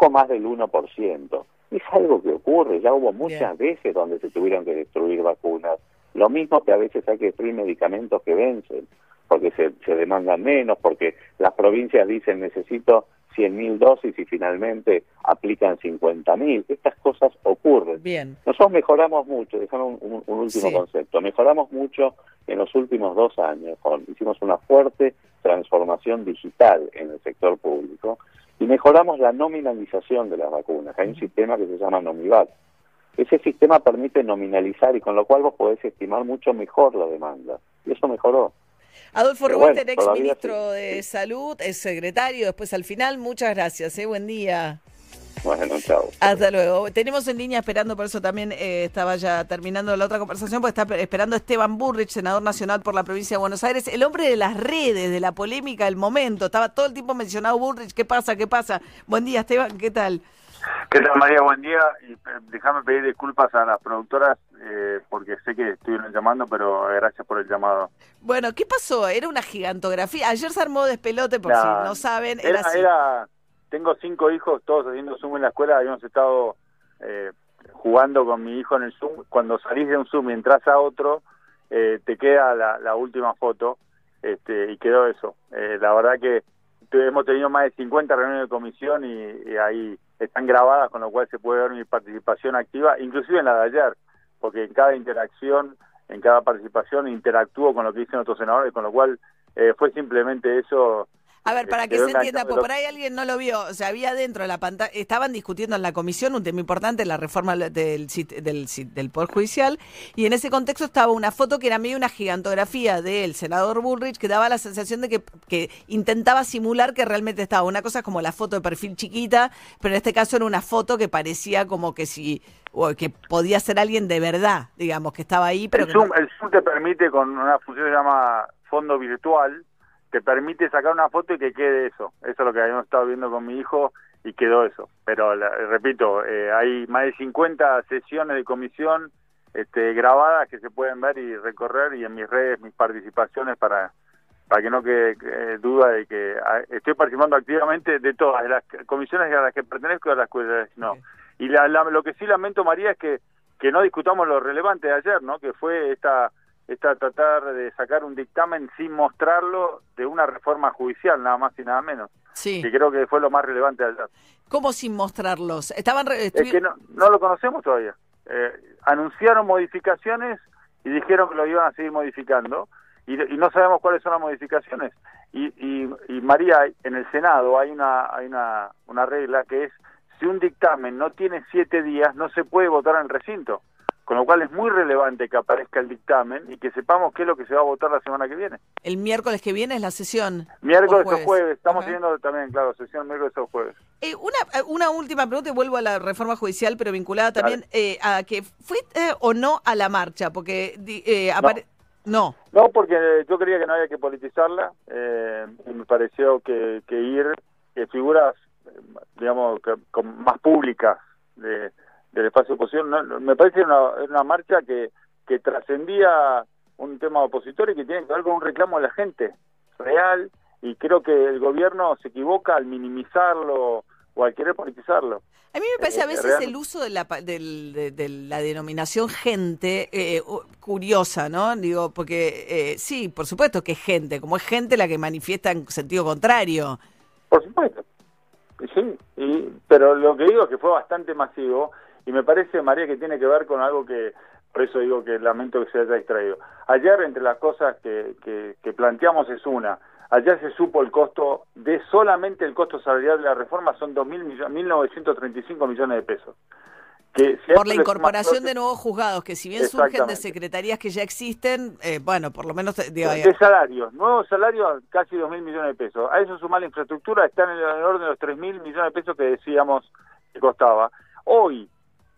poco más del 1%. Es algo que ocurre, ya hubo muchas veces donde se tuvieron que destruir vacunas. Lo mismo que a veces hay que destruir medicamentos que vencen, porque se, se demandan menos, porque las provincias dicen necesito 100.000 dosis y finalmente aplican 50.000. Estas cosas ocurren. Bien. Nosotros mejoramos mucho, dejamos un, último concepto, mejoramos mucho en los últimos dos años. hicimos una fuerte transformación digital en el sector público y mejoramos la nominalización de las vacunas. Hay un sistema que se llama Nomivat. Ese sistema permite nominalizar y con lo cual vos podés estimar mucho mejor la demanda. Y eso mejoró. Adolfo Rubén, ex ministro de Salud, es secretario, después al final, muchas gracias, ¿eh? buen día. Bueno, chao. Hasta luego. Tenemos en línea esperando, por eso también eh, estaba ya terminando la otra conversación, porque está esperando Esteban Burrich, senador nacional por la provincia de Buenos Aires, el hombre de las redes, de la polémica del momento. Estaba todo el tiempo mencionado Burrich, ¿qué pasa? ¿Qué pasa? Buen día, Esteban, ¿qué tal? ¿Qué tal, María? Buen día. Y, eh, déjame pedir disculpas a las productoras eh, porque sé que estuvieron llamando, pero gracias por el llamado. Bueno, ¿qué pasó? Era una gigantografía. Ayer se armó despelote, por si no saben. Era, era, tengo cinco hijos, todos haciendo Zoom en la escuela. Habíamos estado eh, jugando con mi hijo en el Zoom. Cuando salís de un Zoom y entras a otro, te queda la, última foto este, y quedó eso. la verdad que hemos tenido más de 50 reuniones de comisión y ahí están grabadas, con lo cual se puede ver mi participación activa, inclusive en la de ayer, porque en cada interacción, en cada participación interactúo con lo que dicen otros senadores, con lo cual eh, fue simplemente eso a ver, para que se entienda, pues por ahí alguien no lo vio, o sea, había dentro de la pantalla, estaban discutiendo en la comisión un tema importante, la reforma del, del, del, Poder Judicial, y en ese contexto estaba una foto que era medio una gigantografía del senador Bullrich que daba la sensación de que, que intentaba simular que realmente estaba. Una cosa como la foto de perfil chiquita, pero en este caso era una foto que parecía como que si o que podía ser alguien de verdad, digamos, que estaba ahí. Pero el, Zoom, el Zoom te permite con una función que se llama fondo virtual, te permite sacar una foto y que quede eso. Eso es lo que habíamos estado viendo con mi hijo y quedó eso. Pero repito, eh, hay más de 50 sesiones de comisión este, grabadas que se pueden ver y recorrer y en mis redes, mis participaciones para para que no quede duda de que ah, estoy participando activamente de todas, de las comisiones a las que pertenezco y a las que no. Y la, lo que sí lamento, María, es que, que no discutamos lo relevante de ayer, ¿no? Que fue esta está tratar de sacar un dictamen sin mostrarlo de una reforma judicial, nada más y nada menos. Sí. Que creo que fue lo más relevante ayer. ¿Cómo sin mostrarlos? Estaban es que no, no, lo conocemos todavía. Eh, anunciaron modificaciones y dijeron que lo iban a seguir modificando y, no sabemos cuáles son las modificaciones. Y, y, y, María, en el Senado hay una, hay una, una regla que es si un dictamen no tiene siete días no se puede votar en el recinto. Con lo cual es muy relevante que aparezca el dictamen y que sepamos qué es lo que se va a votar la semana que viene. El miércoles que viene es la sesión. Miércoles o jueves. Estamos teniendo también, claro, sesión miércoles o jueves. Eh, una, eh, una última pregunta y vuelvo a la reforma judicial, pero vinculada también eh, a que fuiste o no a la marcha, porque eh, no. no. porque yo creía que no había que politizarla. me pareció que, que ir figuras, digamos, con más públicas de del espacio oposición. No, me parece una, una marcha que, que trascendía un tema opositor y que tiene que ver con un reclamo de la gente real y creo que el gobierno se equivoca al minimizarlo o al querer politizarlo. A mí me parece a eh, veces el uso de la, de, la denominación gente eh, curiosa, ¿no? Digo, porque eh, sí, por supuesto que es gente, como es gente la que manifiesta en sentido contrario. Por supuesto, sí, y, pero lo que digo es que fue bastante masivo y me parece, María, que tiene que ver con algo que, por eso digo que lamento que se haya distraído. Ayer, entre las cosas que, que, planteamos es una, ayer se supo el costo de solamente el costo salarial de la reforma son 1.935 millones de pesos. Que por la incorporación de nuevos juzgados, que si bien surgen de secretarías que ya existen, eh, bueno, por lo menos... de salarios, nuevos salarios casi 2.000 millones de pesos. A eso sumar la infraestructura, está en el orden de los 3.000 millones de pesos que decíamos que costaba. Hoy,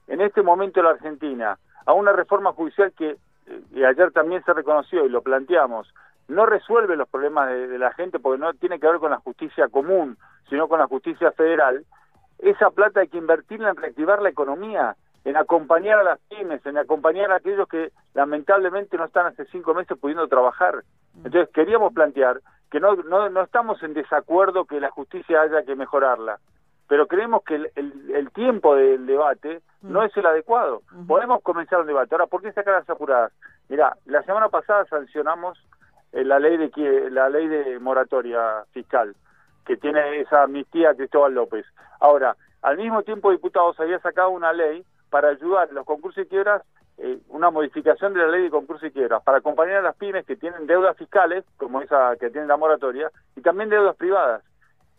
en este momento en la Argentina a una reforma judicial que eh, ayer también se reconoció y lo planteamos, no resuelve los problemas de, la gente porque no tiene que ver con la justicia común, sino con la justicia federal, esa plata hay que invertirla en reactivar la economía, en acompañar a las pymes, en acompañar a aquellos que lamentablemente no están hace cinco meses pudiendo trabajar. Entonces queríamos plantear que no, no, no estamos en desacuerdo que la justicia haya que mejorarla, pero creemos que el, tiempo del debate no mm. es el adecuado. Podemos comenzar un debate. Ahora, ¿por qué sacar las apuradas? Mira, la semana pasada sancionamos eh, la ley de la ley de moratoria fiscal que tiene esa amnistía Cristóbal López. Ahora, al mismo tiempo, diputados había sacado una ley para ayudar a los concursos y quiebras, eh, una modificación de la ley de concursos y quiebras, para acompañar a las pymes que tienen deudas fiscales, como esa que tiene la moratoria, y también deudas privadas.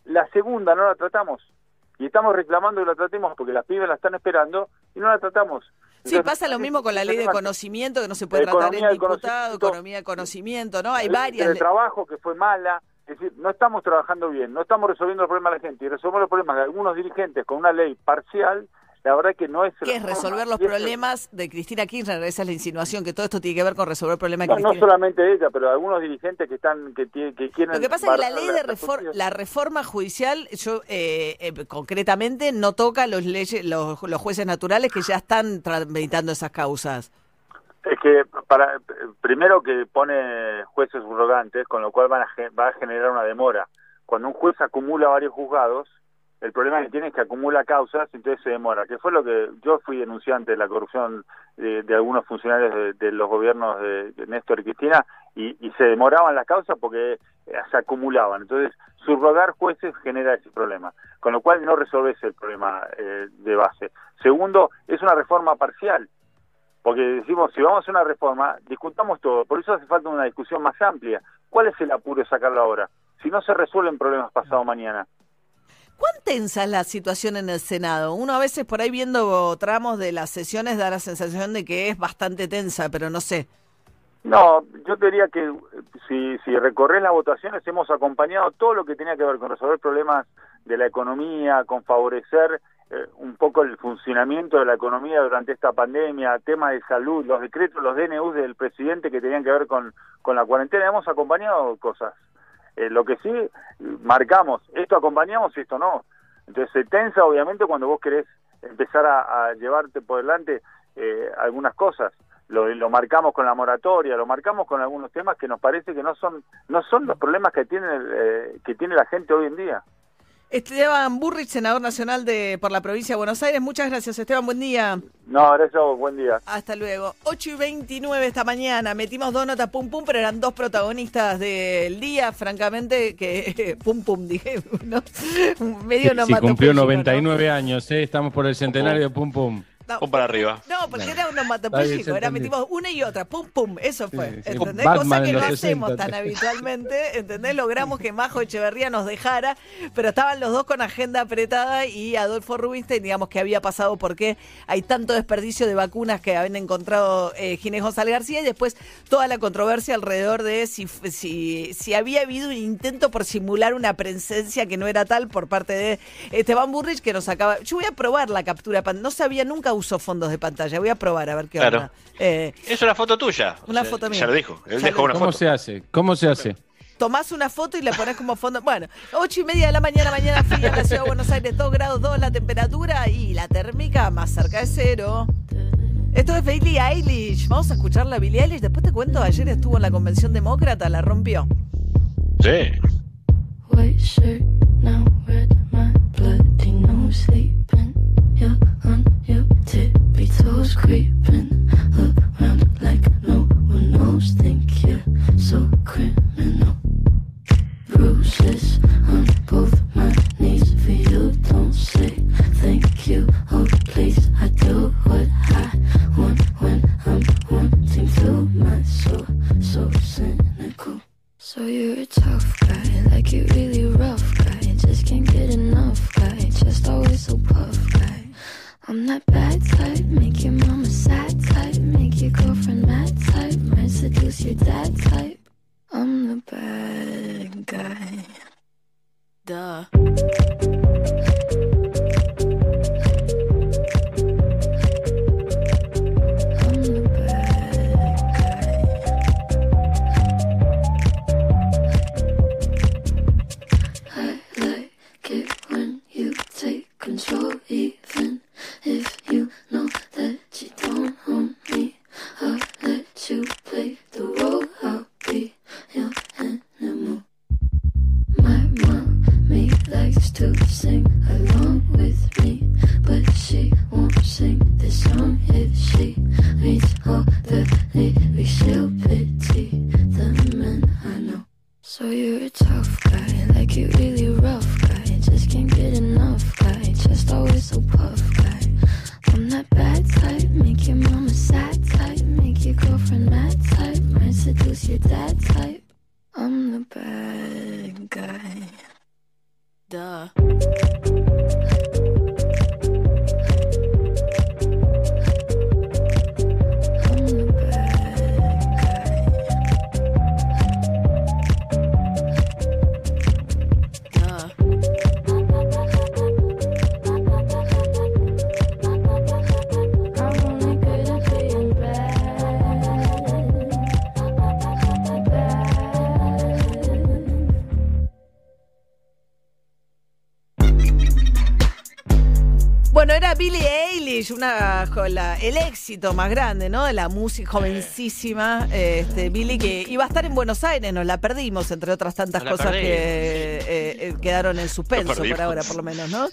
La segunda no la tratamos. Y estamos reclamando que la tratemos porque las pymes la están esperando y no la tratamos. Sí, pasa lo mismo con la ley de conocimiento, que no se puede tratar en diputado, economía de conocimiento, ¿no? Hay varias. El trabajo que fue mala, es decir, no estamos trabajando bien, no estamos resolviendo los problemas de la gente y resolvemos los problemas de algunos dirigentes con una ley parcial la verdad que no es... ¿Qué es resolver los problemas de Cristina Kirchner? Esa es la insinuación, que todo esto tiene que ver con resolver problemas de Cristina. No solamente ella, pero algunos dirigentes que están que, que quieren... Lo que pasa es que la ley de reforma, la reforma judicial, yo eh, eh, concretamente no toca los, leyes, los, los jueces naturales que ya están tramitando esas causas. Es que para primero que pone jueces subrogantes, con lo cual van a, va a generar una demora. Cuando un juez acumula varios juzgados, el problema que tiene es que acumula causas, entonces se demora, que fue lo que yo fui denunciante de la corrupción de, algunos funcionarios de, los gobiernos de, Néstor y Cristina, y, se demoraban las causas porque eh, se acumulaban. Entonces, subrogar jueces genera ese problema, con lo cual no resolves el problema eh, de base. Segundo, es una reforma parcial, porque decimos, si vamos a una reforma, discutamos todo, por eso hace falta una discusión más amplia. ¿Cuál es el apuro de sacarlo ahora? Si no se resuelven problemas pasado mañana. ¿Cuán tensa es la situación en el Senado? Uno a veces por ahí viendo tramos de las sesiones da la sensación de que es bastante tensa, pero no sé. No, yo diría que si, si recorres las votaciones hemos acompañado todo lo que tenía que ver con resolver problemas de la economía, con favorecer eh, un poco el funcionamiento de la economía durante esta pandemia, temas de salud, los decretos, los DNUs del presidente que tenían que ver con, con la cuarentena, hemos acompañado cosas. Eh, lo que sí, marcamos, esto acompañamos y esto no. Entonces se tensa obviamente cuando vos querés empezar a, llevarte por delante eh, algunas cosas. Lo, marcamos con la moratoria, lo marcamos con algunos temas que nos parece que no son no son los problemas que tiene eh, que tiene la gente hoy en día. Esteban Burrich, senador nacional de por la provincia de Buenos Aires. Muchas gracias, Esteban. Buen día. No, gracias Buen día. Hasta luego. 8 y 29 esta mañana. Metimos dos notas pum pum, pero eran dos protagonistas del día, francamente, que pum pum, dije. ¿no? Medio no sí, cumplió 99 años, ¿eh? Estamos por el centenario de pum pum. Pum para arriba. No, porque era un onomatopeyico, era metimos una y otra, pum pum, eso fue. ¿Entendés? Cosa que no hacemos tan habitualmente, ¿entendés? Logramos que Majo Echeverría nos dejara, pero estaban los dos con agenda apretada y Adolfo Rubinstein, digamos que había pasado porque hay tanto desperdicio de vacunas que habían encontrado eh, Ginés González García y después toda la controversia alrededor de si, si, si había habido un intento por simular una presencia que no era tal por parte de Esteban Burrich que nos acaba. Yo voy a probar la captura, no sabía nunca uso fondos de pantalla. Voy a probar a ver qué claro. onda. Eh, es una foto tuya. Una foto mía. Ya lo dijo. Él dejó una ¿Cómo se hace? ¿Cómo se hace? Tomás una foto y la pones como fondo. Bueno, ocho y media de la mañana, mañana fría en la ciudad de Buenos Aires, 2 grados 2 la temperatura y la térmica más cerca de cero. Esto es Billie Eilish. Vamos a escuchar la Billie Eilish. Después te cuento, ayer estuvo en la convención demócrata, la rompió. Sí. Toes creeping around like no one knows. Think you're so criminal. Bruises Eilish, una, el éxito más grande, ¿no? De la música jovencísima, este, Billie, que iba a estar en Buenos Aires, nos la perdimos, entre otras tantas cosas que eh, eh, quedaron en suspenso por ahora, por lo menos, ¿no?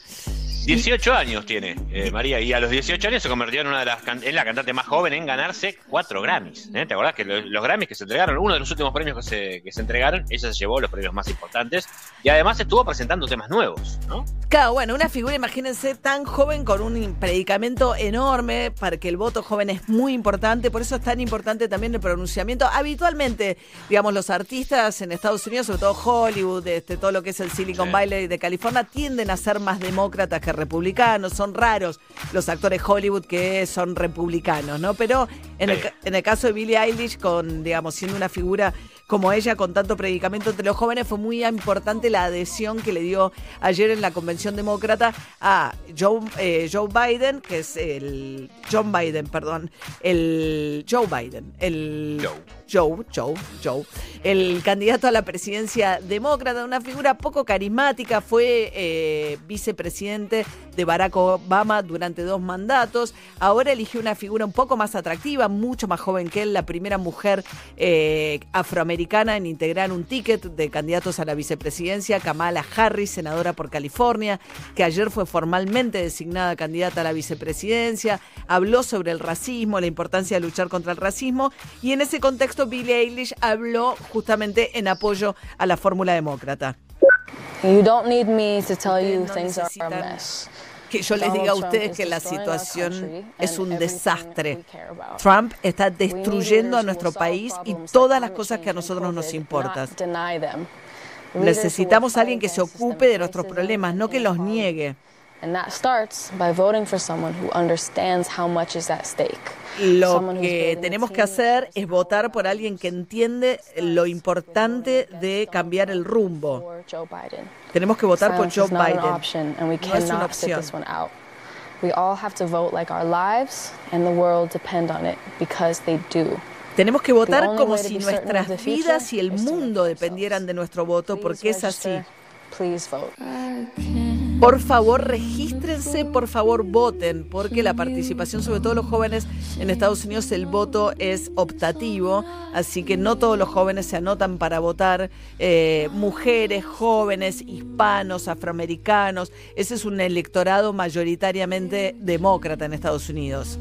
18 años tiene eh, María y a los 18 años se convirtió en una de las en la cantante más joven en ganarse cuatro Grammys. ¿eh? ¿Te acordás que los, Grammys que se entregaron, uno de los últimos premios que se, que se entregaron, ella se llevó los premios más importantes y además estuvo presentando temas nuevos, ¿no? Claro, bueno, una figura, imagínense, tan joven con un predicamento enorme para que el voto joven es muy importante, por eso es tan importante también el pronunciamiento. Habitualmente, digamos, los artistas en Estados Unidos, sobre todo Hollywood, este, todo lo que es el Silicon Valley de California, tienden a ser más demócratas que republicanos, son raros los actores Hollywood que son republicanos, ¿no? Pero en, el, en el caso de Billie Eilish, con, digamos, siendo una figura como ella con tanto predicamento entre los jóvenes, fue muy importante la adhesión que le dio ayer en la convención demócrata a Joe, eh, Joe Biden, que es el John Biden, perdón, el Joe Biden, el Joe, Joe, Joe, el candidato a la presidencia demócrata, una figura poco carismática, fue eh, vicepresidente de Barack Obama durante dos mandatos, ahora eligió una figura un poco más atractiva, mucho más joven que él, la primera mujer eh, afroamericana en integrar un ticket de candidatos a la vicepresidencia, Kamala Harris, senadora por California, que ayer fue formalmente designada candidata a la vicepresidencia, habló sobre el racismo, la importancia de luchar contra el racismo, y en ese contexto Billie Eilish habló justamente en apoyo a la fórmula demócrata. You don't need me to tell you things are a mess. Que yo les diga a ustedes que la situación es un desastre. Trump está destruyendo a nuestro país y todas las cosas que a nosotros nos importan. Necesitamos a alguien que se ocupe de nuestros problemas, no que los niegue. And that starts by voting for someone who understands how much is at stake. Lo que tenemos que hacer es votar por alguien que entiende lo importante de cambiar el rumbo. Tenemos que votar por Joe Biden. No es una opción. We all have to vote like our lives and the world depend on it because they do. Tenemos que votar como si nuestras vidas y el mundo dependieran de nuestro voto porque es así. Por favor, regístrense, por favor, voten, porque la participación, sobre todo los jóvenes en Estados Unidos, el voto es optativo, así que no todos los jóvenes se anotan para votar. Eh, mujeres, jóvenes, hispanos, afroamericanos, ese es un electorado mayoritariamente demócrata en Estados Unidos.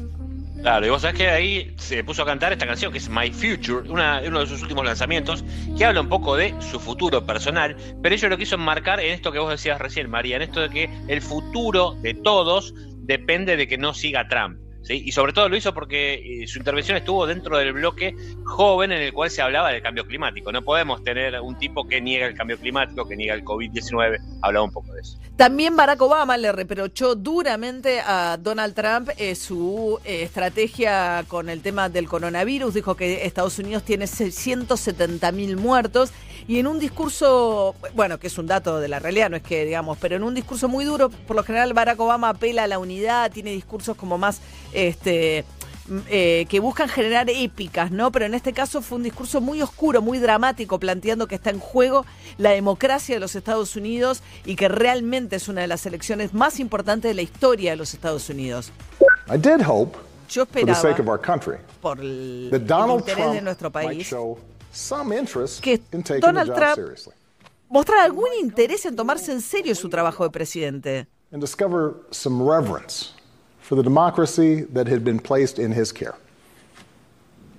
Claro, y vos sabés que ahí se puso a cantar esta canción que es My Future, uno de sus últimos lanzamientos, que habla un poco de su futuro personal, pero ellos lo quiso enmarcar en esto que vos decías recién, María, en esto de que el futuro de todos depende de que no siga Trump. Y sobre todo lo hizo porque eh, su intervención estuvo dentro del bloque joven en el cual se hablaba del cambio climático. No podemos tener un tipo que niega el cambio climático, que niega el COVID-19. Hablaba un poco de eso. También Barack Obama le reprochó duramente a Donald Trump eh, su eh, estrategia con el tema del coronavirus. Dijo que Estados Unidos tiene 170 mil muertos y en un discurso, bueno, que es un dato de la realidad, no es que digamos, pero en un discurso muy duro, por lo general Barack Obama apela a la unidad, tiene discursos como más, este, eh, que buscan generar épicas, ¿no? Pero en este caso fue un discurso muy oscuro, muy dramático, planteando que está en juego la democracia de los Estados Unidos y que realmente es una de las elecciones más importantes de la historia de los Estados Unidos. Yo esperaba, por el, interés de nuestro país, que Donald Trump mostrara algún interés en tomarse en serio su trabajo de presidente. And discover some reverence for the democracy that had been placed in his care.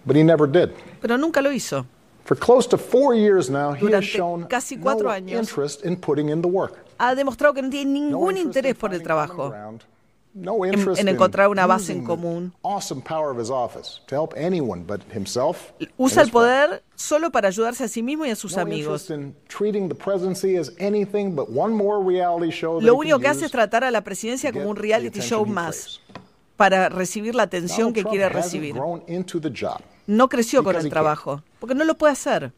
But he never did. Pero nunca lo hizo. For close to four years now, he has shown casi cuatro no años, interest in putting in the work. Ha demostrado que no tiene ningún interés por el trabajo en, encontrar una base en común. Usa el poder solo para ayudarse a sí mismo y a sus amigos. Lo único que hace es tratar a la presidencia como un reality show más para recibir la atención que quiere recibir. No creció con el trabajo, porque no lo puede hacer.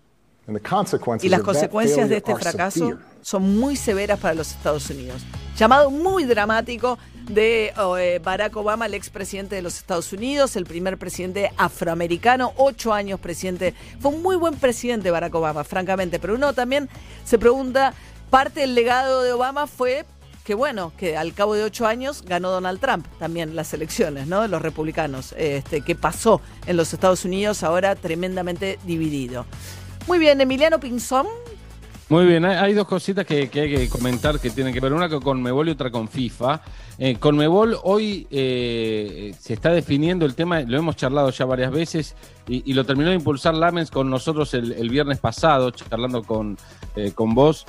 Y las consecuencias de este fracaso son muy severas para los Estados Unidos. Llamado muy dramático de eh, Barack Obama, el expresidente de los Estados Unidos, el primer presidente afroamericano, ocho años presidente. Fue un muy buen presidente Barack Obama, francamente, pero uno también se pregunta, parte del legado de Obama fue que bueno, que al cabo de ocho años ganó Donald Trump también las elecciones, ¿no? Los republicanos. Este, que pasó en los Estados Unidos ahora tremendamente dividido. Muy bien, Emiliano Pinzón. Muy bien, hay, dos cositas que, hay que comentar que tienen que ver, una con Mebol y otra con FIFA. Eh, con Mebol hoy eh, se está definiendo el tema, lo hemos charlado ya varias veces y, lo terminó de impulsar Lamens con nosotros el, viernes pasado, charlando con, eh, con vos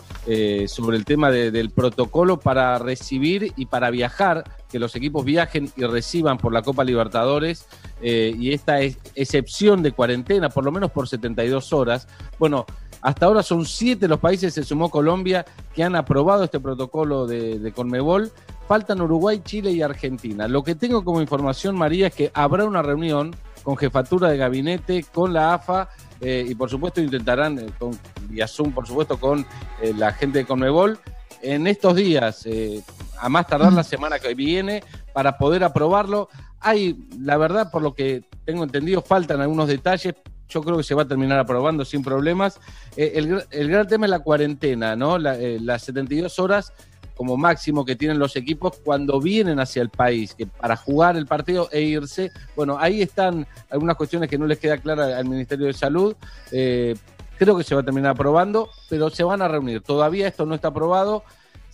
sobre el tema del protocolo para recibir y para viajar, que los equipos viajen y reciban por la Copa Libertadores y esta excepción de cuarentena, por lo menos por 72 horas. Bueno, hasta ahora son siete los países, se sumó Colombia, que han aprobado este protocolo de, Conmebol. Faltan Uruguay, Chile y Argentina. Lo que tengo como información, María, es que habrá una reunión con jefatura de gabinete, con la AFA eh, y por supuesto intentarán, eh, con, por supuesto, con eh, la gente de Conmebol en estos días, a más tardar la semana que viene, para poder aprobarlo. Hay, la verdad, por lo que tengo entendido, faltan algunos detalles, yo creo que se va a terminar aprobando sin problemas. Eh, el, gran tema es la cuarentena, ¿no? Eh, las 72 horas como máximo que tienen los equipos cuando vienen hacia el país, que para jugar el partido e irse. Bueno, ahí están algunas cuestiones que no les queda clara al Ministerio de Salud. Eh, creo que se va a terminar aprobando, pero se van a reunir. Todavía esto no está aprobado.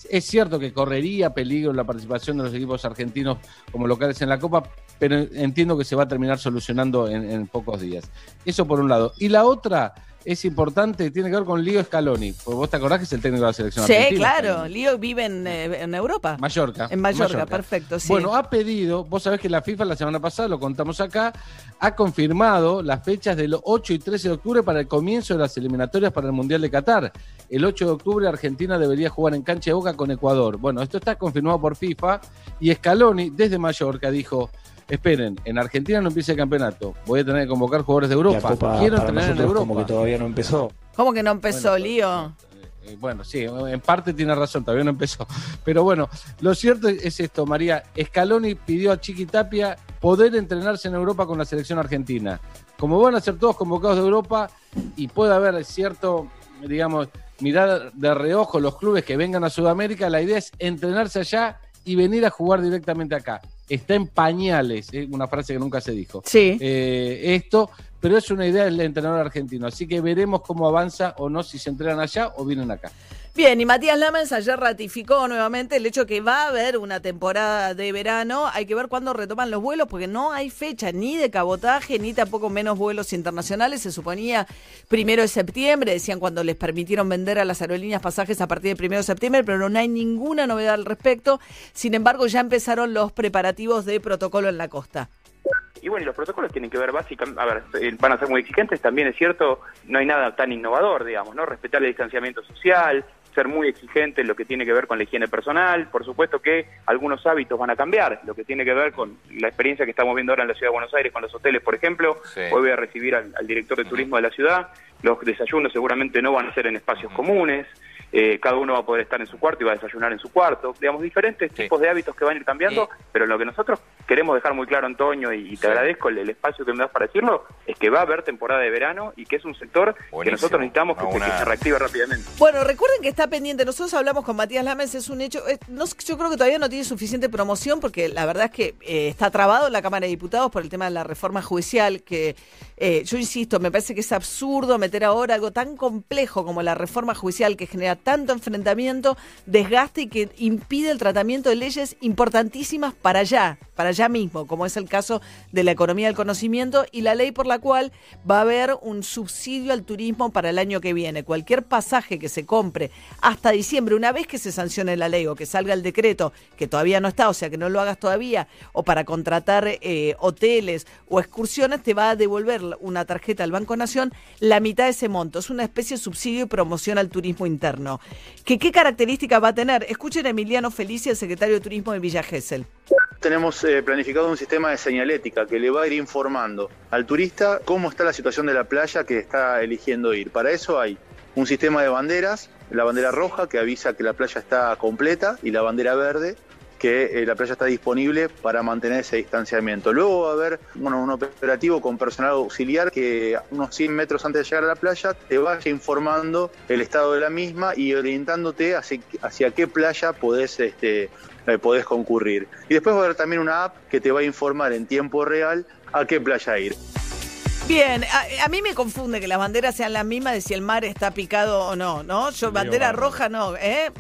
Es cierto que correría peligro la participación de los equipos argentinos como locales en la Copa, pero entiendo que se va a terminar solucionando en, pocos días. Eso por un lado. Y la otra es importante, tiene que ver con Lío Scaloni. Porque vos te acordás que es el técnico de la selección sí, argentina. Claro. Lío vive eh, en, Europa. Mallorca. En Mallorca, perfecto. Sí. Bueno, ha pedido, vos sabés que la FIFA la semana pasada, lo contamos acá, ha confirmado las fechas del 8 y 13 de octubre para el comienzo de las eliminatorias para el Mundial de Qatar. El 8 de octubre Argentina debería jugar en cancha de boca con Ecuador. Bueno, esto está confirmado por FIFA y Scaloni desde Mallorca dijo esperen, en Argentina no empieza el campeonato, voy a tener que convocar jugadores de Europa. Quiero entrenar en Europa. Como que todavía no empezó. ¿Cómo que no empezó, Lío? Eh, bueno, sí, en parte tiene razón, todavía no empezó. Pero bueno, lo cierto es esto, María. Scaloni pidió a Chiqui Tapia poder entrenarse en Europa con la selección argentina. Como van a ser todos convocados de Europa y puede haber cierto, digamos, mirar de reojo los clubes que vengan a Sudamérica, la idea es entrenarse allá y venir a jugar directamente acá está en pañales, ¿eh? una frase que nunca se dijo. Sí. Eh, esto, pero es una idea del entrenador argentino, así que veremos cómo avanza o no, si se entrenan allá o vienen acá. Bien, y Matías Lamens ayer ratificó nuevamente el hecho que va a haber una temporada de verano. Hay que ver cuándo retoman los vuelos, porque no hay fecha ni de cabotaje, ni tampoco menos vuelos internacionales. Se suponía primero de septiembre, decían cuando les permitieron vender a las aerolíneas pasajes a partir del primero de septiembre, pero no hay ninguna novedad al respecto. Sin embargo, ya empezaron los preparativos de protocolo en la costa. Y bueno, los protocolos tienen que ver básicamente, a ver, eh, van a ser muy exigentes, también es cierto, no hay nada tan innovador, digamos, ¿no? Respetar el distanciamiento social, ser muy exigente en lo que tiene que ver con la higiene personal. Por supuesto que algunos hábitos van a cambiar, lo que tiene que ver con la experiencia que estamos viendo ahora en la ciudad de Buenos Aires con los hoteles, por ejemplo. Hoy voy a recibir al, director de turismo de la ciudad. Los desayunos seguramente no van a ser en espacios comunes. Eh, cada uno va a poder estar en su cuarto y va a desayunar en su cuarto. Digamos, diferentes tipos de hábitos que van a ir cambiando, pero lo que nosotros queremos dejar muy claro, Antonio, y, te agradezco el, espacio que me das para decirlo, es que va a haber temporada de verano y que es un sector que nosotros necesitamos que, se reactive rápidamente. Bueno, recuerden que está pendiente, nosotros hablamos con Matías Lames, es un hecho, no, yo creo que todavía no tiene suficiente promoción porque la verdad es que eh, está trabado en la Cámara de Diputados por el tema de la reforma judicial, que eh, yo insisto, me parece que es absurdo meter ahora algo tan complejo como la reforma judicial que genera tanto enfrentamiento, desgaste y que impide el tratamiento de leyes importantísimas para allá, para allá mismo, como es el caso de la economía del conocimiento y la ley por la cual va a haber un subsidio al turismo para el año que viene. Cualquier pasaje que se compre hasta diciembre, una vez que se sancione la ley o que salga el decreto, que todavía no está, o sea que no lo hagas todavía, o para contratar eh, hoteles o excursiones, te va a devolver una tarjeta al Banco Nación la mitad de ese monto. Es una especie de subsidio y promoción al turismo interno. ¿Qué, qué características va a tener? Escuchen a Emiliano Felicia, el secretario de Turismo de Villa Gesell. Tenemos eh, planificado un sistema de señalética que le va a ir informando al turista cómo está la situación de la playa que está eligiendo ir. Para eso hay un sistema de banderas, la bandera roja que avisa que la playa está completa y la bandera verde que eh, la playa está disponible para mantener ese distanciamiento. Luego va a haber bueno, un operativo con personal auxiliar que unos 100 metros antes de llegar a la playa te vaya informando el estado de la misma y orientándote hacia, hacia qué playa podés, este, eh, podés concurrir. Y después va a haber también una app que te va a informar en tiempo real a qué playa ir. Bien, a, a, mí me confunde que las banderas sean las mismas de si el mar está picado o no, ¿no? Yo, bandera roja no, ¿eh?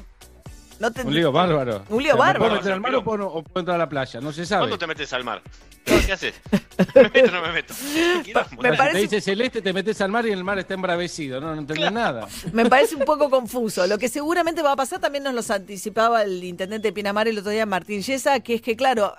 un lío bárbaro. Un lío bárbaro. ¿Puedo meter al mar o puedo, o puedo, entrar a la playa? No se sabe. ¿Cuándo te metes al mar? ¿Qué haces? ¿Me meto o no me meto? Me parece... Te dice celeste, te metes al mar y el mar está embravecido. No, no entendés nada. Me parece un poco confuso. Lo que seguramente va a pasar también nos lo anticipaba el intendente de Pinamar el otro día, Martín Yesa, que es que, claro,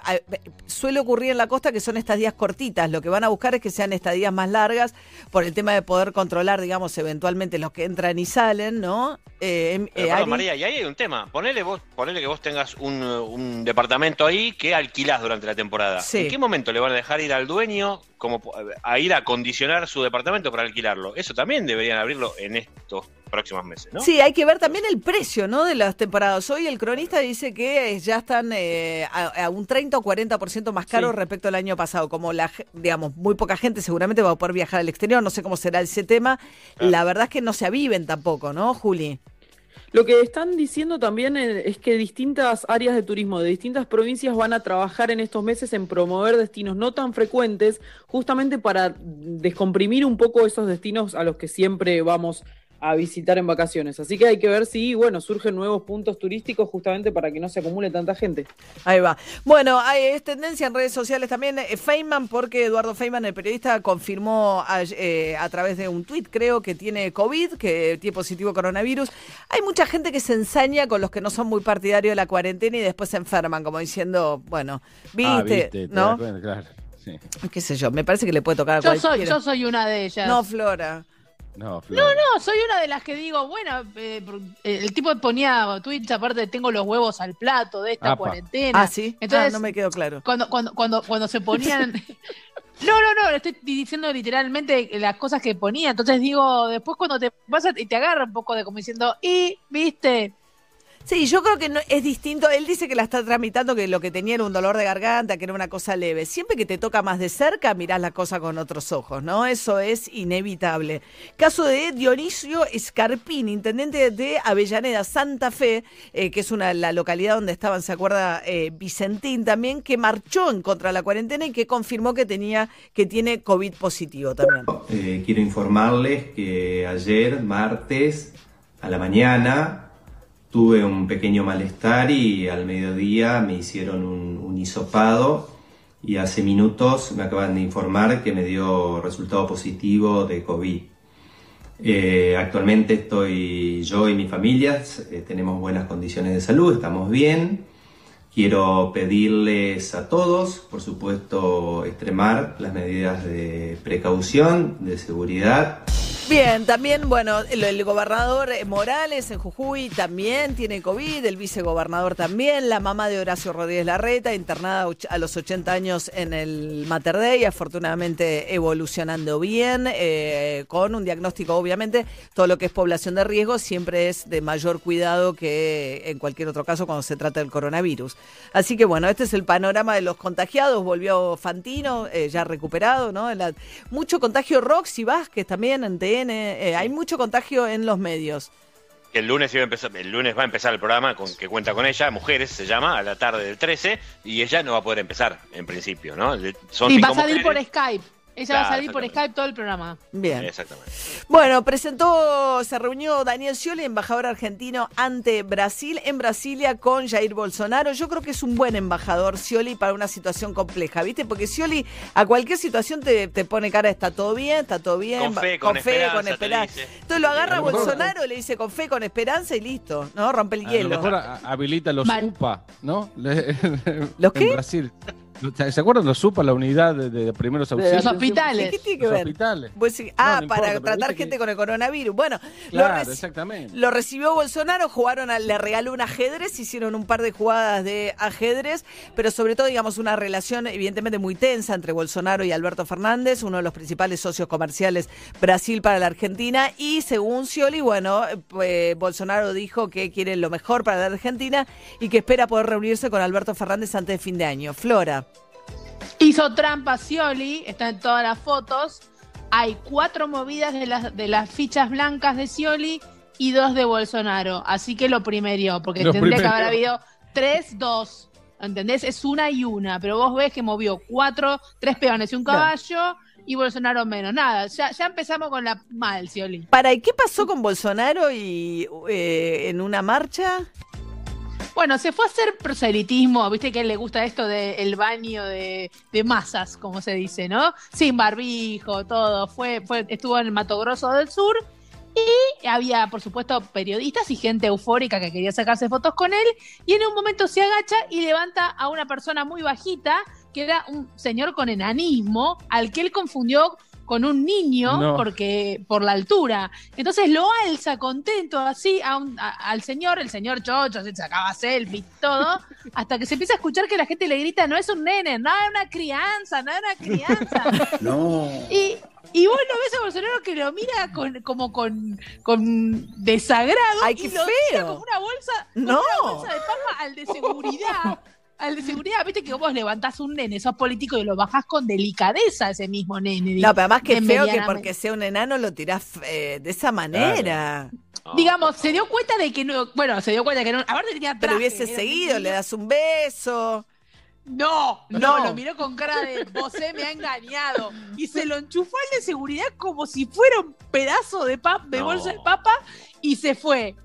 suele ocurrir en la costa que son estadías cortitas. Lo que van a buscar es que sean estadías más largas por el tema de poder controlar, digamos, eventualmente los que entran y salen, ¿no? Eh, eh, perdón, María, y ahí hay un tema. Ponele, vos, ponele que vos tengas un, un departamento ahí que alquilás durante la temporada. Sí. ¿En qué momento le van a dejar ir al dueño como a ir a condicionar su departamento para alquilarlo? Eso también deberían abrirlo en estos próximos meses, ¿no? Sí, hay que ver también el precio, ¿no? De las temporadas. Hoy el cronista dice que ya están eh, a, a, un 30 o 40% más caro sí. respecto al año pasado. Como la, digamos, muy poca gente seguramente va a poder viajar al exterior. No sé cómo será ese tema. Claro. La verdad es que no se aviven tampoco, ¿no, Juli? Lo que están diciendo también es que distintas áreas de turismo de distintas provincias van a trabajar en estos meses en promover destinos no tan frecuentes, justamente para descomprimir un poco esos destinos a los que siempre vamos a visitar en vacaciones. Así que hay que ver si, bueno, surgen nuevos puntos turísticos justamente para que no se acumule tanta gente. Ahí va. Bueno, hay, es tendencia en redes sociales también eh, Feynman, porque Eduardo Feynman, el periodista, confirmó a, eh, a través de un tuit, creo, que tiene COVID, que tiene positivo coronavirus. Hay mucha gente que se ensaña con los que no son muy partidarios de la cuarentena y después se enferman, como diciendo, bueno, viste, ah, viste ¿no? Cuenta, claro. Sí. qué sé yo, me parece que le puede tocar a yo cualquiera. Soy, yo soy una de ellas. No, Flora. No, no, no, soy una de las que digo, bueno, eh, el tipo ponía tweets, aparte tengo los huevos al plato de esta Apa. cuarentena. Ah, sí. Entonces, ah, no me quedó claro. Cuando, cuando, cuando, cuando se ponían. No, no, no, estoy diciendo literalmente las cosas que ponía. Entonces digo, después cuando te pasa y te agarra un poco de como diciendo, y, viste, Sí, yo creo que no, es distinto. Él dice que la está tramitando, que lo que tenía era un dolor de garganta, que era una cosa leve. Siempre que te toca más de cerca, mirás la cosa con otros ojos, ¿no? Eso es inevitable. Caso de Dionisio Escarpín, intendente de Avellaneda, Santa Fe, eh, que es una la localidad donde estaban, se acuerda, eh, Vicentín también, que marchó en contra de la cuarentena y que confirmó que tenía, que tiene COVID positivo también. Eh, quiero informarles que ayer, martes, a la mañana, tuve un pequeño malestar y al mediodía me hicieron un, hisopado y hace minutos me acaban de informar que me dio resultado positivo de COVID. Eh, actualmente estoy yo y mi familia, eh, tenemos buenas condiciones de salud, estamos bien. Quiero pedirles a todos, por supuesto, extremar las medidas de precaución, de seguridad. Bien, también, bueno, el, gobernador Morales en Jujuy también tiene COVID, el vicegobernador también, la mamá de Horacio Rodríguez Larreta, internada a los 80 años en el Mater Dei, afortunadamente evolucionando bien, eh, con un diagnóstico, obviamente, todo lo que es población de riesgo siempre es de mayor cuidado que en cualquier otro caso cuando se trata del coronavirus. Así que, bueno, este es el panorama de los contagiados, volvió Fantino, eh, ya recuperado, ¿no? Mucho contagio Roxy Vázquez también en TN, eh, hay mucho contagio en los medios. El lunes, iba a empezar, el lunes va a empezar el programa con, que cuenta con ella, Mujeres se llama, a la tarde del 13, y ella no va a poder empezar, en principio, ¿no? Son y va a salir mujeres. por Skype. Ella claro, va a salir por Skype todo el programa. Bien. Exactamente. Bueno, presentó, se reunió Daniel Scioli, embajador argentino ante Brasil, en Brasilia con Jair Bolsonaro. Yo creo que es un buen embajador Scioli para una situación compleja, ¿viste? Porque Scioli a cualquier situación te, te pone cara, está todo bien, está todo bien, con fe, con, con, fe, esperanza, con esperanza. Entonces lo agarra lo Bolsonaro, le dice con fe, con esperanza y listo, ¿no? Rompe el hielo. A lo mejor habilita los Mal. UPA, ¿no? ¿Los qué? En Brasil. ¿Se acuerdan los SUPA, la unidad de, de primeros auxilios? los hospitales. ¿Qué tiene que Los ver? hospitales. No, ah, no para importa, tratar gente que- con el coronavirus. Bueno, lo, Claro, exactamente. lo recibió Bolsonaro, jugaron, a- le regaló un ajedrez, hicieron un par de jugadas de ajedrez, pero sobre todo, digamos, una relación evidentemente muy tensa entre Bolsonaro y Alberto Fernández, uno de los principales socios comerciales Brasil para la Argentina. Y según Scioli, bueno, eh, Bolsonaro dijo que quiere lo mejor para la Argentina y que espera poder reunirse con Alberto Fernández antes de fin de año. Flora. Hizo trampa Scioli, está en todas las fotos. Hay cuatro movidas de las, de las fichas blancas de Scioli y dos de Bolsonaro. Así que lo primero, porque Lo tendría que haber habido tres, dos. ¿Entendés? Es una y una, pero vos ves que movió cuatro, tres peones y un caballo y Bolsonaro menos. Nada, ya, ya empezamos con la mal, Scioli. ¿Para y qué pasó con Bolsonaro y eh, en una marcha? Bueno, se fue a hacer proselitismo, viste que a él le gusta esto del baño de, de masas, como se dice, ¿no? Sin barbijo, todo. Fue, fue, estuvo en el Mato Grosso del Sur y había, por supuesto, periodistas y gente eufórica que quería sacarse fotos con él. Y en un momento se agacha y levanta a una persona muy bajita, que era un señor con enanismo, al que él confundió con un niño No. porque por la altura. Entonces lo alza contento así a un- a- al señor, el señor chocho, se sacaba selfie y todo, hasta que se empieza a escuchar que la gente le grita, no es un nene, no es una crianza, no es una crianza. No. Y, y vos lo ves a Bolsonaro que lo mira con, como con, con desagrado Ay, y qué lo tira feo. como una bolsa, No. una bolsa de papa al de seguridad. Al de seguridad, viste que vos levantás un nene, sos político y lo bajás con delicadeza a ese mismo nene. No, pero además que feo que porque sea un enano lo tirás eh, de esa manera. Digamos, se dio cuenta de que no. Bueno, se dio cuenta que no. Aparte tenía Pero traje, hubiese era seguido, le das un beso. No, no, No. lo miró con cara de vos eh, me ha engañado. Y se lo enchufó al de seguridad como si fuera un pedazo de, pap, de No. bolsa de papa y se fue.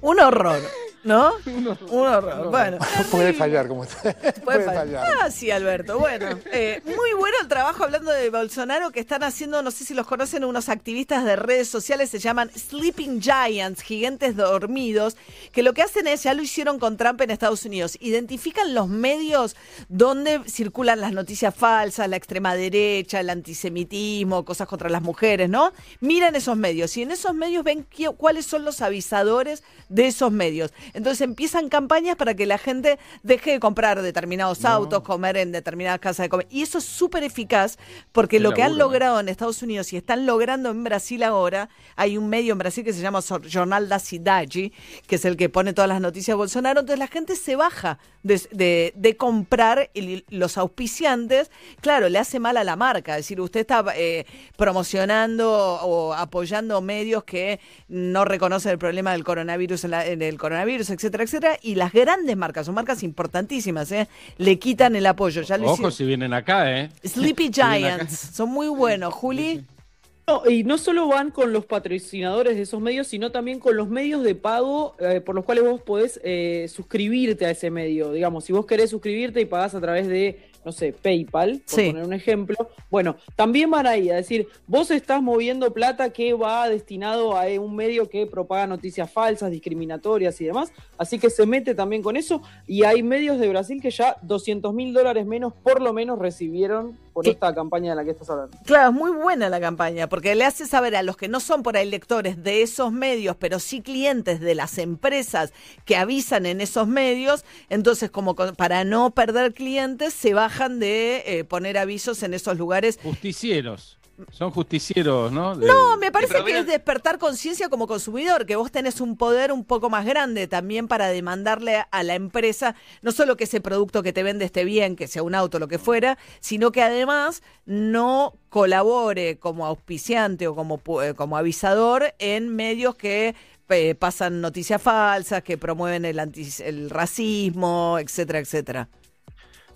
Un horror, ¿no? Un horror. Bueno. Puede fallar, como usted. Puede fallar. Ah, sí, Alberto. Bueno, eh, muy bueno el trabajo hablando de Bolsonaro que están haciendo, no sé si los conocen, unos activistas de redes sociales, se llaman Sleeping Giants, gigantes dormidos, que lo que hacen es, ya lo hicieron con Trump en Estados Unidos, identifican los medios donde circulan las noticias falsas, la extrema derecha, el antisemitismo, cosas contra las mujeres, ¿no? Miran esos medios y en esos medios ven qué- cuáles son los avisadores de esos medios. Entonces empiezan campañas para que la gente deje de comprar determinados autos, comer en determinadas casas de comer. Y eso es súper eficaz porque Qué lo que han logrado en Estados Unidos y están logrando en Brasil ahora, hay un medio en Brasil que se llama Jornal da Cidade, que es el que pone todas las noticias de Bolsonaro. Entonces la gente se baja de, de- de comprar el- los auspiciantes. Claro, le hace mal a la marca. Es decir, usted está eh, promocionando o apoyando medios que no reconocen el problema del coronavirus en, la- en el coronavirus, etcétera, etcétera. Y las grandes marcas, son marcas importantísimas, ¿eh? le quitan el apoyo. Ya Ojo hicieron. si vienen acá, ¿eh? Sleepy Si. Giants, son muy buenos, Juli. No, y no solo van con los patrocinadores de esos medios, sino también con los medios de pago eh, por los cuales vos podés eh, suscribirte a ese medio. Digamos, si vos querés suscribirte y pagás a través de, no sé, PayPal, por Sí. poner un ejemplo, bueno, también van ahí a decir, vos estás moviendo plata que va destinado a un medio que propaga noticias falsas, discriminatorias y demás, así que se mete también con eso, y hay medios de Brasil que ya 200 mil dólares menos, por lo menos, recibieron por esta campaña de la que estás hablando. Claro, es muy buena la campaña, porque le hace saber a los que no son por ahí lectores de esos medios, pero sí clientes de las empresas que avisan en esos medios, entonces como con- para no perder clientes, se bajan de eh, poner avisos en esos lugares. Justicieros. Son justicieros, ¿no? De- No, me parece que mira- es despertar conciencia como consumidor, que vos tenés un poder un poco más grande también para demandarle a la empresa, no solo que ese producto que te vende esté bien, que sea un auto, lo que fuera, sino que además no colabore como auspiciante o como, pu- eh, como avisador en medios que eh, pasan noticias falsas, que promueven el, antis- el racismo, etcétera, etcétera.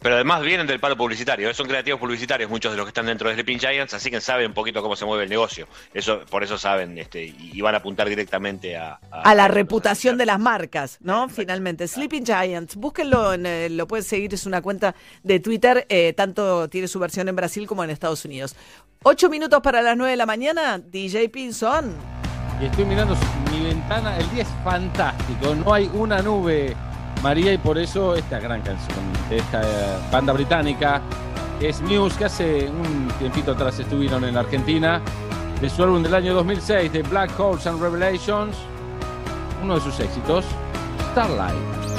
Pero además vienen del palo publicitario, ¿eh? son creativos publicitarios muchos de los que están dentro de Sleeping Giants, así que saben un poquito cómo se mueve el negocio. Eso, por eso saben, este, y van a apuntar directamente a, a la reputación de las marcas, ¿no? Finalmente, Sleeping Giants, búsquenlo, en, eh, lo pueden seguir, es una cuenta de Twitter, eh, tanto tiene su versión en Brasil como en Estados Unidos. Ocho minutos para las nueve de la mañana, DJ Pinson. Y estoy mirando mi ventana, el día es fantástico, no hay una nube María, y por eso esta gran canción de esta eh, banda británica es Muse, que hace un tiempito atrás estuvieron en Argentina, de su álbum del año 2006, de Black Holes and Revelations, uno de sus éxitos, Starlight.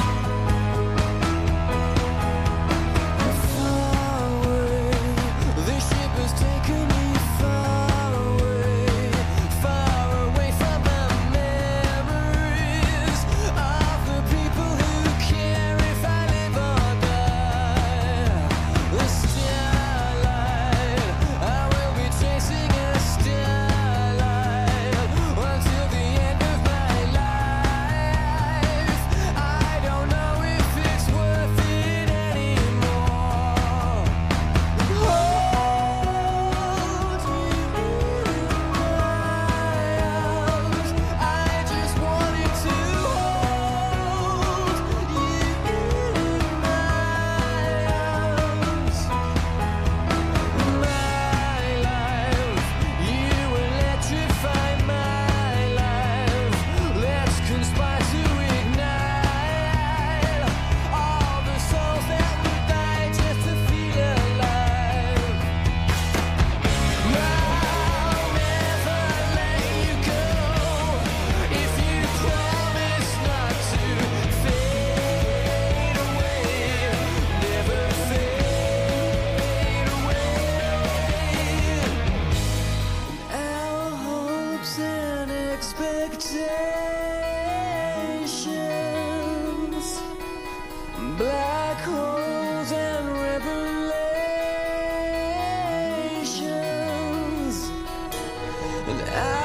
Un cielo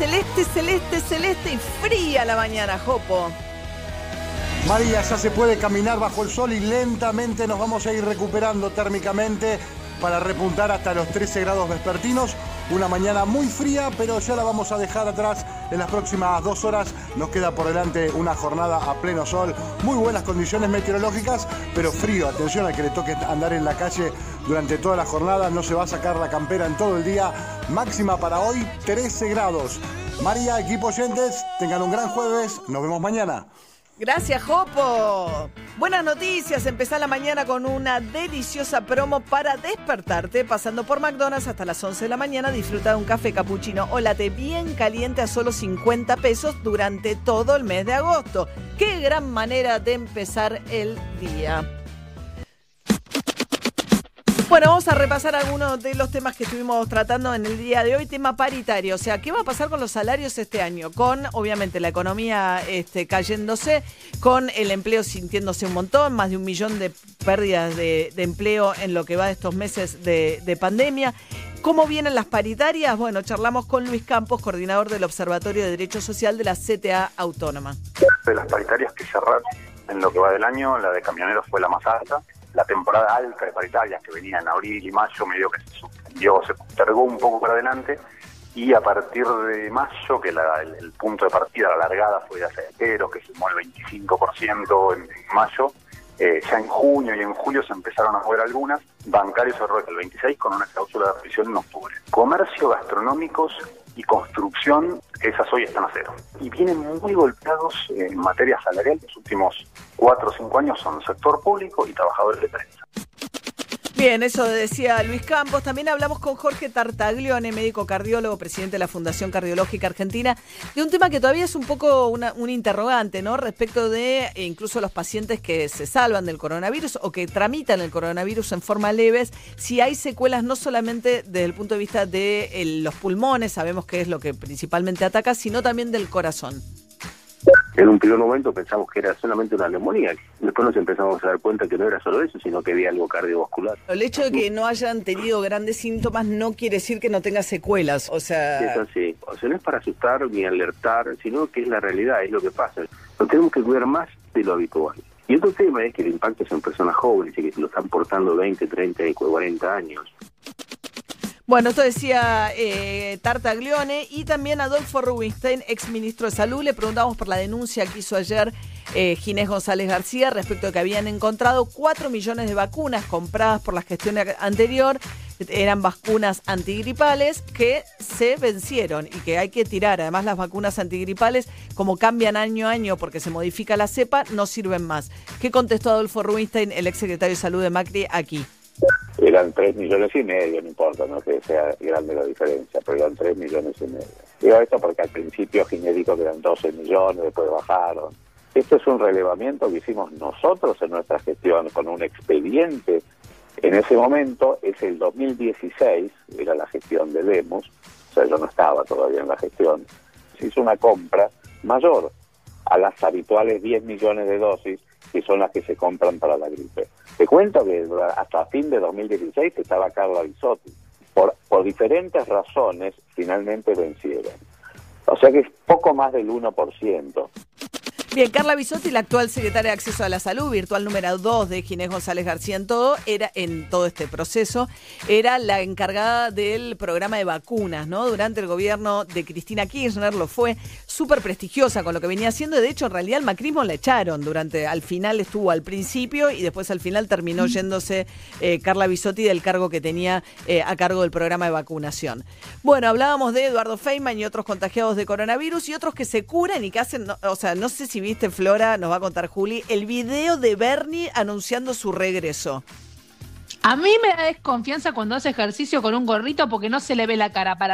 celeste, celeste, celeste y fría la mañana, Jopo. María, ya se puede caminar bajo el sol y lentamente nos vamos a ir recuperando térmicamente para repuntar hasta los 13 grados vespertinos. Una mañana muy fría, pero ya la vamos a dejar atrás en las próximas dos horas. Nos queda por delante una jornada a pleno sol, muy buenas condiciones meteorológicas, pero frío. Atención a que le toque andar en la calle durante toda la jornada. No se va a sacar la campera en todo el día. Máxima para hoy 13 grados. María, equipo oyentes, tengan un gran jueves. Nos vemos mañana. Gracias, Jopo. Buenas noticias. Empezá la mañana con una deliciosa promo para despertarte. Pasando por McDonald's hasta las 11 de la mañana, disfruta de un café cappuccino o latte bien caliente a solo 50 pesos durante todo el mes de agosto. Qué gran manera de empezar el día. Bueno, vamos a repasar algunos de los temas que estuvimos tratando en el día de hoy. Tema paritario, o sea, ¿qué va a pasar con los salarios este año? Con, obviamente, la economía este, cayéndose, con el empleo sintiéndose un montón, más de un millón de pérdidas de, empleo en lo que va de estos meses de, de pandemia. ¿Cómo vienen las paritarias? Bueno, charlamos con Luis Campos, coordinador del Observatorio de Derecho Social de la CTA Autónoma. De las paritarias que cerraron en lo que va del año, la de camioneros fue la más alta la temporada alta de paritarias que venía en abril y mayo medio que se suspendió, se postergó un poco para adelante y a partir de mayo, que la, el, punto de partida, la largada fue de aceiteros, que sumó el 25% en, en mayo, Eh, ya en junio y en julio se empezaron a mover algunas. Bancarios cerró el 26 con una cláusula de revisión en octubre. Comercio, gastronómicos y construcción, esas hoy están a cero. Y vienen muy golpeados en materia salarial. Los últimos cuatro o cinco años son sector público y trabajadores de prensa. Bien, eso decía Luis Campos. También hablamos con Jorge Tartaglione, médico cardiólogo, presidente de la Fundación Cardiológica Argentina, de un tema que todavía es un poco una, un interrogante, ¿no? Respecto de eh, incluso los pacientes que se salvan del coronavirus o que tramitan el coronavirus en forma leves, si hay secuelas no solamente desde el punto de vista de eh, los pulmones, sabemos que es lo que principalmente ataca, sino también del corazón. En un primer momento pensamos que era solamente una neumonía. Después nos empezamos a dar cuenta que no era solo eso, sino que había algo cardiovascular. El hecho de que no hayan tenido grandes síntomas no quiere decir que no tenga secuelas. O sea. Es así. O sea, no es para asustar ni alertar, sino que es la realidad, es lo que pasa. Lo tenemos que cuidar más de lo habitual. Y otro tema es que el impacto es en personas jóvenes y que lo están portando 20, 30 y 40 años. Bueno, esto decía eh, Tartaglione y también Adolfo Rubinstein, ex ministro de Salud. Le preguntamos por la denuncia que hizo ayer eh, Ginés González García respecto a que habían encontrado 4 millones de vacunas compradas por la gestión anterior. Eran vacunas antigripales que se vencieron y que hay que tirar. Además, las vacunas antigripales, como cambian año a año porque se modifica la cepa, no sirven más. ¿Qué contestó Adolfo Rubinstein, el ex secretario de Salud de Macri, aquí? Eran 3 millones y medio, no importa, no que sea grande la diferencia, pero eran 3 millones y medio. Digo esto porque al principio que eran 12 millones, después bajaron. Esto es un relevamiento que hicimos nosotros en nuestra gestión con un expediente. En ese momento, es el 2016, era la gestión de Demos, o sea, yo no estaba todavía en la gestión, se hizo una compra mayor a las habituales 10 millones de dosis que son las que se compran para la gripe. Te cuento que hasta fin de 2016 estaba Carla Bisotti. Por, por diferentes razones, finalmente vencieron. O sea que es poco más del 1%. Bien, Carla Bisotti, la actual secretaria de Acceso a la Salud, virtual número 2 de Ginés González García en todo, era en todo este proceso, era la encargada del programa de vacunas, ¿no? Durante el gobierno de Cristina Kirchner lo fue súper prestigiosa con lo que venía haciendo. De hecho, en realidad el macrismo la echaron durante, al final estuvo al principio y después al final terminó yéndose eh, Carla Bisotti del cargo que tenía eh, a cargo del programa de vacunación. Bueno, hablábamos de Eduardo Feynman y otros contagiados de coronavirus y otros que se curan y que hacen, o sea, no sé si viste, Flora, nos va a contar Juli, el video de Bernie anunciando su regreso. A mí me da desconfianza cuando hace ejercicio con un gorrito porque no se le ve la cara. Para